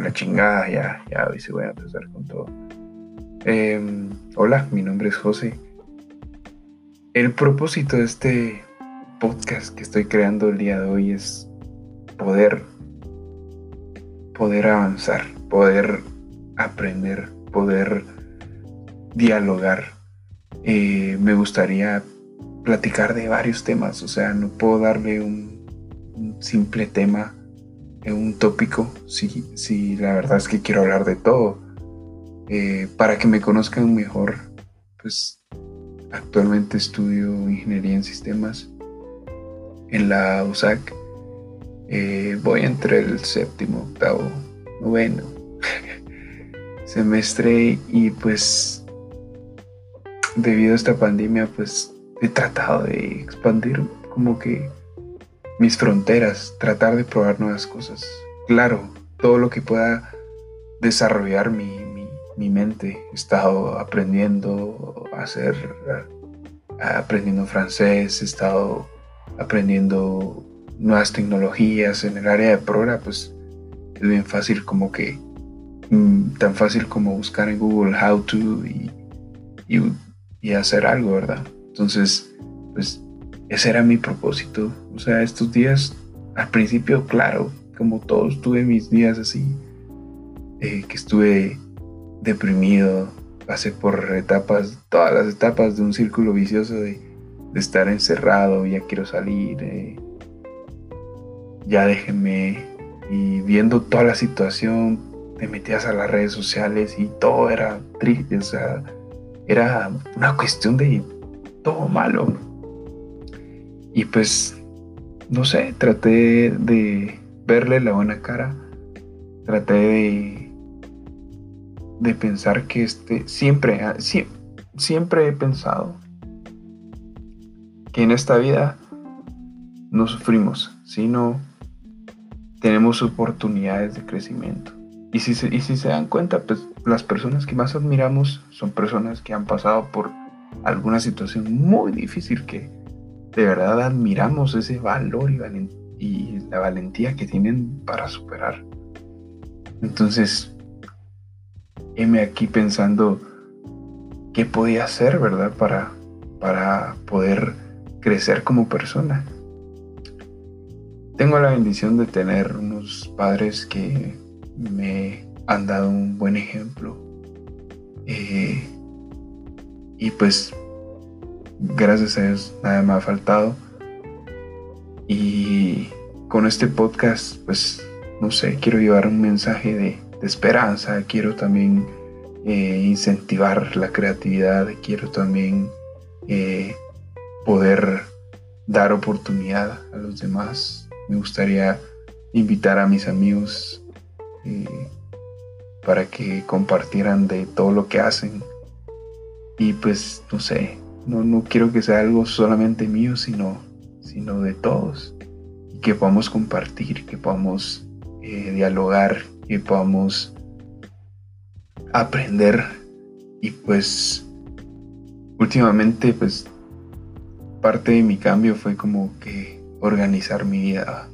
la chingada, ya, hoy sí voy a empezar con todo. Em, hola, mi nombre es José. El propósito de este podcast que estoy creando el día de hoy es poder, poder avanzar, poder aprender, poder dialogar. Eh, me gustaría platicar de varios temas, o sea, no puedo darle un simple tema un tópico, si, si la verdad es que quiero hablar de todo. Eh, para que me conozcan mejor, pues actualmente estudio ingeniería en sistemas en la USAC. Eh, voy entre el séptimo, octavo, noveno semestre y pues debido a esta pandemia pues he tratado de expandir como que mis fronteras, tratar de probar nuevas cosas. Claro, todo lo que pueda desarrollar mi, mente. He estado aprendiendo a hacer, aprendiendo francés, he estado aprendiendo nuevas tecnologías en el área de programa, pues es bien fácil como que, mm, tan fácil como buscar en Google how to y, y hacer algo, ¿verdad? Entonces, pues ese era mi propósito. O sea, estos días, al principio, claro, como todos, tuve mis días así, eh, que estuve deprimido, pasé por etapas, todas las etapas de un círculo vicioso de, estar encerrado, ya quiero salir, eh, ya déjenme, y viendo toda la situación, te metías a las redes sociales y todo era triste, o sea, era una cuestión de todo malo y pues, no sé, traté de verle la buena cara, traté de, de pensar que este, siempre, ah, siempre he pensado que en esta vida no sufrimos, sino tenemos oportunidades de crecimiento. Y si, y si se dan cuenta, pues las personas que más admiramos son personas que han pasado por alguna situación muy difícil que de verdad admiramos ese valor y, la valentía que tienen para superar. Entonces, heme aquí pensando qué podía hacer, ¿verdad? Para, para poder crecer como persona. Tengo la bendición de tener unos padres que me han dado un buen ejemplo. Eh, y pues gracias a Dios nada me ha faltado. Y con este podcast, pues, no sé, quiero llevar un mensaje de, esperanza, quiero también eh, incentivar la creatividad, quiero también eh, poder dar oportunidad a los demás. Me gustaría invitar a mis amigos eh, para que compartieran de todo lo que hacen. Y pues, no sé, no, quiero que sea algo solamente mío, sino, sino de todos. Que podamos compartir, que podamos eh, dialogar, que podamos aprender. Y pues últimamente pues parte de mi cambio fue como que organizar mi vida.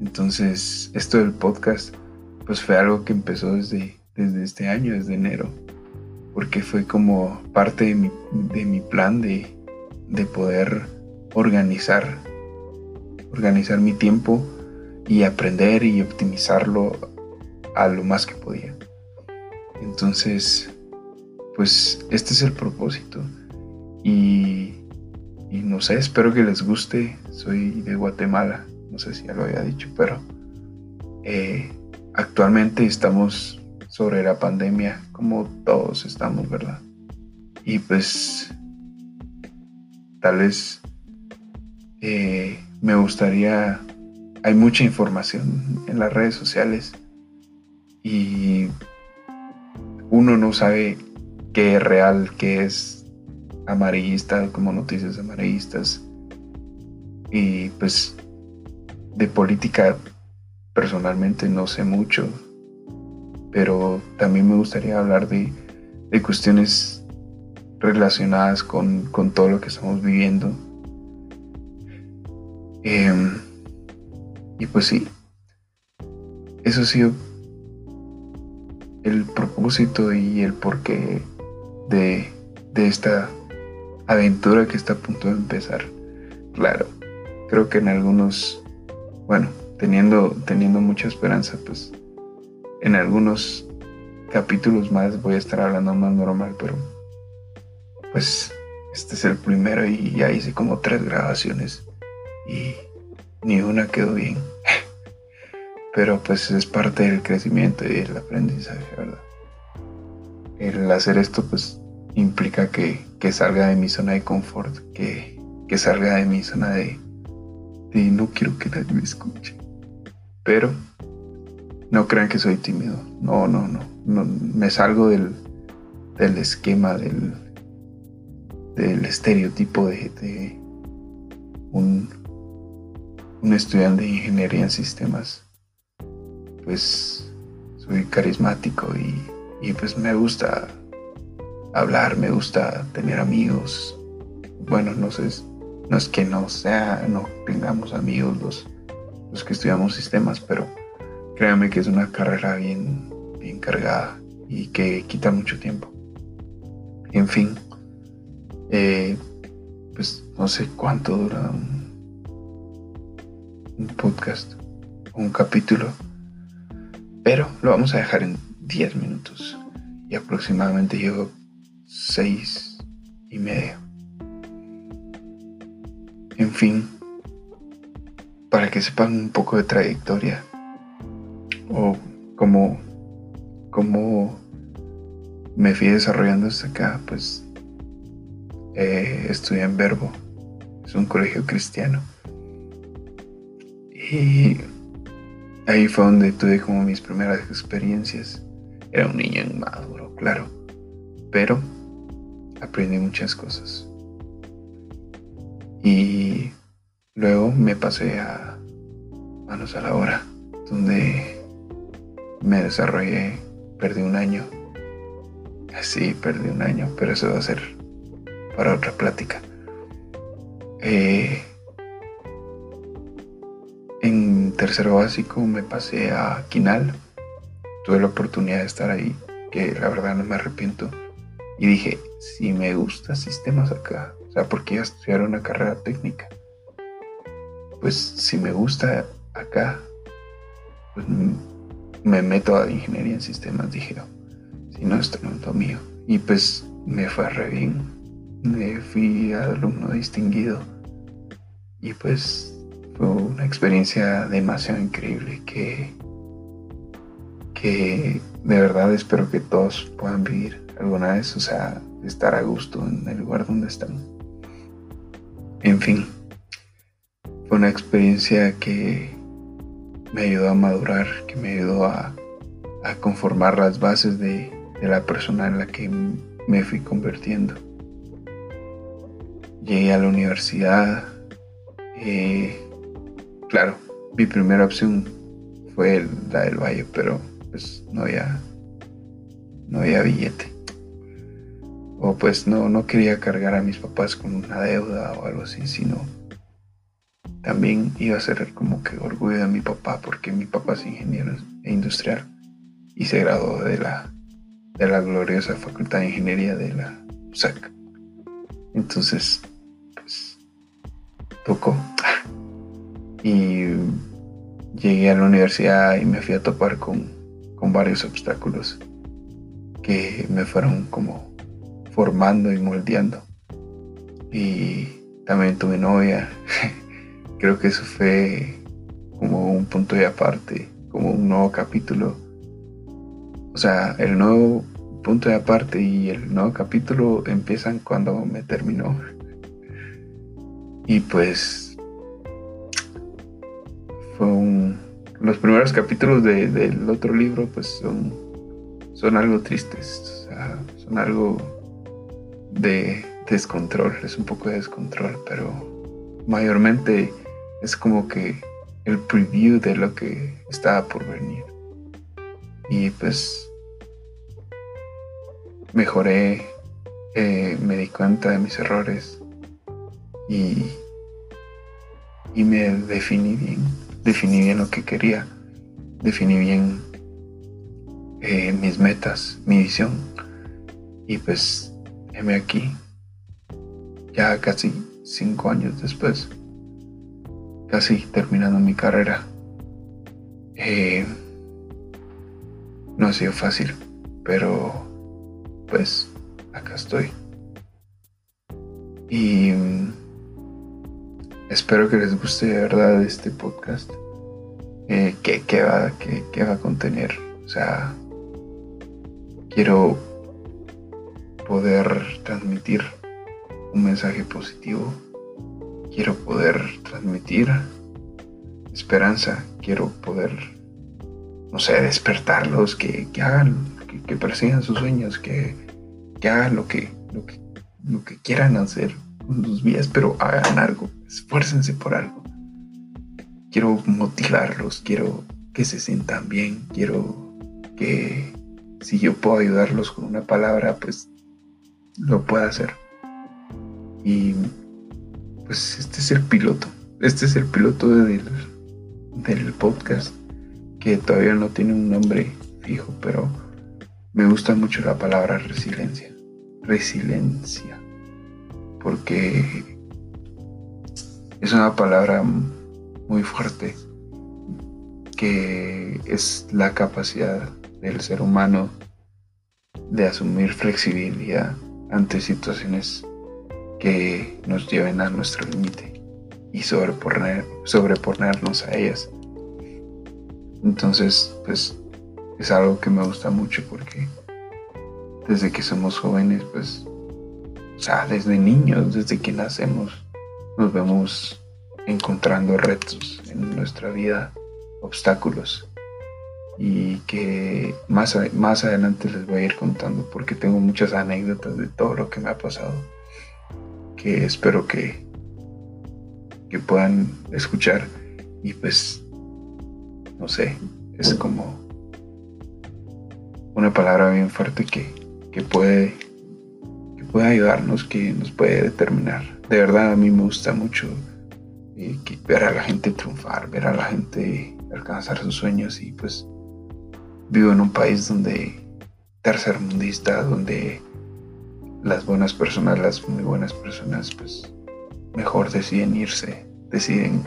Entonces esto del podcast pues fue algo que empezó desde, desde este año, desde enero porque fue como parte de mi, plan de, poder organizar, organizar mi tiempo y aprender y optimizarlo a lo más que podía. Entonces, pues este es el propósito. Y, no sé, espero que les guste. Soy de Guatemala, no sé si ya lo había dicho, pero eh, actualmente estamos sobre la pandemia, como todos estamos, ¿verdad? Y pues tal vez eh, me gustaría, hay mucha información en las redes sociales y uno no sabe qué es real, qué es amarillista, como noticias amarillistas. Y pues de política personalmente no sé mucho, pero también me gustaría hablar de, cuestiones relacionadas con, todo lo que estamos viviendo. Em, y pues sí, eso ha sido el propósito y el porqué de, de esta aventura que está a punto de empezar. Claro, creo que en algunos, bueno, teniendo, teniendo mucha esperanza, pues en algunos capítulos más voy a estar hablando más normal, pero pues este es el primero y ya hice como tres grabaciones y ni una quedó bien. pero pues es parte del crecimiento y el aprendizaje, ¿verdad? El hacer esto pues implica que, salga de mi zona de confort, que, que salga de mi zona de, de no quiero que nadie me escuche. Pero no crean que soy tímido. No, no, no. me salgo del, del esquema, del, del estereotipo de, un, un estudiante de ingeniería en sistemas. Pues soy carismático y, y pues me gusta hablar, me gusta tener amigos. Bueno, no sé, no es que no sea, no tengamos amigos los, los que estudiamos sistemas, pero créanme que es una carrera bien, bien cargada y que quita mucho tiempo. En fin, eh, pues no sé cuánto dura un, un podcast un capítulo, pero lo vamos a dejar en 10 minutos y aproximadamente llevo 6 y medio. En fin, para que sepan un poco de trayectoria o cómo, cómo me fui desarrollando hasta acá, pues eh, estudié en Verbo, es un colegio cristiano. Y ahí fue donde tuve como mis primeras experiencias. Era un niño inmaduro, claro, pero aprendí muchas cosas. Y luego me pasé a Manos a la Hora, donde me desarrollé, perdí un año. Sí, perdí un año, pero eso va a ser para otra plática. Eh, en tercero básico me pasé a Quinal. Tuve la oportunidad de estar ahí, que la verdad no me arrepiento. Y dije, si me gusta sistemas acá, o sea, porque iba a estudiar una carrera técnica. Pues si me gusta acá, pues me meto a ingeniería en sistemas, dije, si no, esto no es lo mío. Y pues me fue re bien me fui alumno distinguido y pues fue una experiencia demasiado increíble que, que de verdad espero que todos puedan vivir alguna vez, o sea, estar a gusto en el lugar donde están. En fin, fue una experiencia que me ayudó a madurar, que me ayudó a, conformar las bases de, de la persona en la que me fui convirtiendo llegué a la universidad. Eh, claro, mi primera opción fue la del Valle, pero pues no había, no había billete. O pues no, no quería cargar a mis papás con una deuda o algo así, sino también iba a ser como que orgullo de mi papá, porque mi papá es ingeniero e industrial y se graduó de la, de la gloriosa Facultad de Ingeniería de la USAC. Entonces, tocó. Y llegué a la universidad y me fui a topar con, con varios obstáculos que me fueron como formando y moldeando. Y también tuve novia. Creo que eso fue como un punto de aparte, como un nuevo capítulo. O sea, el nuevo punto de aparte y el nuevo capítulo empiezan cuando me terminó. Y pues fue un, los primeros capítulos del otro libro pues son, son algo tristes, son algo de descontrol, es un poco de descontrol, pero mayormente es como que el preview de lo que estaba por venir. Y pues mejoré, eh, me di cuenta de mis errores, y, y me definí bien, definí bien lo que quería, definí bien eh, mis metas, mi visión. Y pues, heme aquí, ya casi cinco años después, casi terminando mi carrera. Eh, no ha sido fácil, pero pues acá estoy. Y mm, espero que les guste de verdad este podcast. Eh, va, que, va a contener. O sea, quiero poder transmitir un mensaje positivo. Quiero poder transmitir esperanza. Quiero poder, no sé, despertarlos, que, hagan, que, persigan sus sueños, que, hagan lo que, lo que lo que quieran hacer con sus vidas, pero hagan algo, esfuércense por algo. Quiero motivarlos, quiero que se sientan bien, quiero que si yo puedo ayudarlos con una palabra, pues lo pueda hacer. Y pues este es el piloto, este es el piloto del, del podcast, que todavía no tiene un nombre fijo, pero me gusta mucho la palabra resiliencia resiliencia, porque es una palabra muy fuerte que es la capacidad del ser humano de asumir flexibilidad ante situaciones que nos lleven a nuestro límite y sobreponer, sobreponernos a ellas. Entonces, pues es algo que me gusta mucho porque desde que somos jóvenes, pues, o sea, desde niños, desde que nacemos, nos vemos encontrando retos en nuestra vida, obstáculos. Y que más, más adelante les voy a ir contando porque tengo muchas anécdotas de todo lo que me ha pasado que espero que, que puedan escuchar y pues no sé, es como una palabra bien fuerte que, que puede, que puede ayudarnos, que nos puede determinar. De verdad a mí me gusta mucho eh, ver a la gente triunfar, ver a la gente alcanzar sus sueños y pues vivo en un país donde tercermundista, donde las buenas personas, las muy buenas personas, pues mejor deciden irse, deciden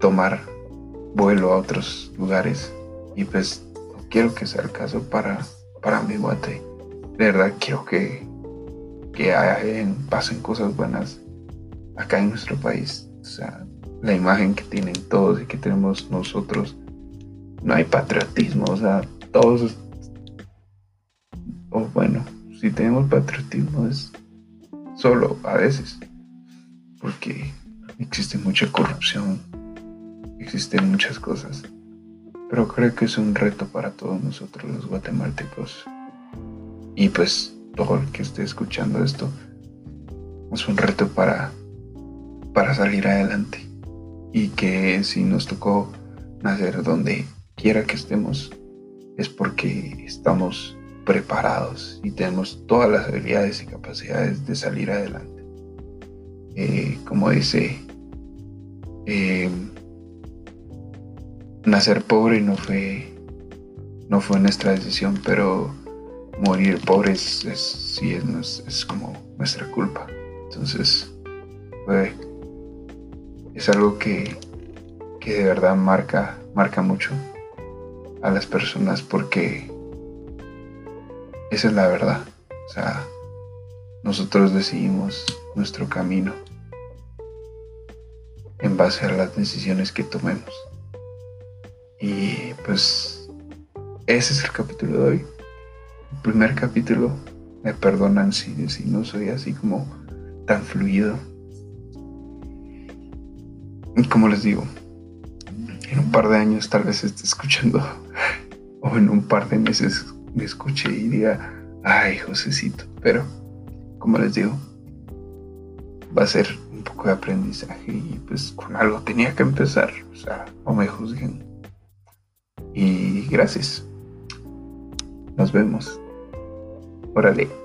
tomar vuelo a otros lugares. Y pues quiero que sea el caso para, para mi guate. De verdad quiero que, que pasen cosas buenas acá en nuestro país. O sea, la imagen que tienen todos y que tenemos nosotros, no hay patriotismo, o sea, todos, o bueno, si tenemos patriotismo es solo a veces, porque existe mucha corrupción, existen muchas cosas, pero creo que es un reto para todos nosotros los guatemaltecos y pues todo el que esté escuchando esto es un reto para, para salir adelante. Y que si nos tocó nacer donde quiera que estemos, es porque estamos preparados y tenemos todas las habilidades y capacidades de salir adelante. Eh, como dice, eh, nacer pobre no fue, no fue nuestra decisión, pero morir pobres es, sí es, es, como nuestra culpa. Entonces, es algo que, que de verdad marca, marca mucho a las personas porque esa es la verdad. O sea, nosotros decidimos nuestro camino en base a las decisiones que tomemos. Y pues ese es el capítulo de hoy primer capítulo. Me perdonan si, si no soy así como tan fluido. Y como les digo, en un par de años tal vez esté escuchando, o en un par de meses me escuche y diga, ay, Josecito. Pero, como les digo, va a ser un poco de aprendizaje y pues con algo tenía que empezar. O sea, no me juzguen. Y gracias. Nos vemos. Órale.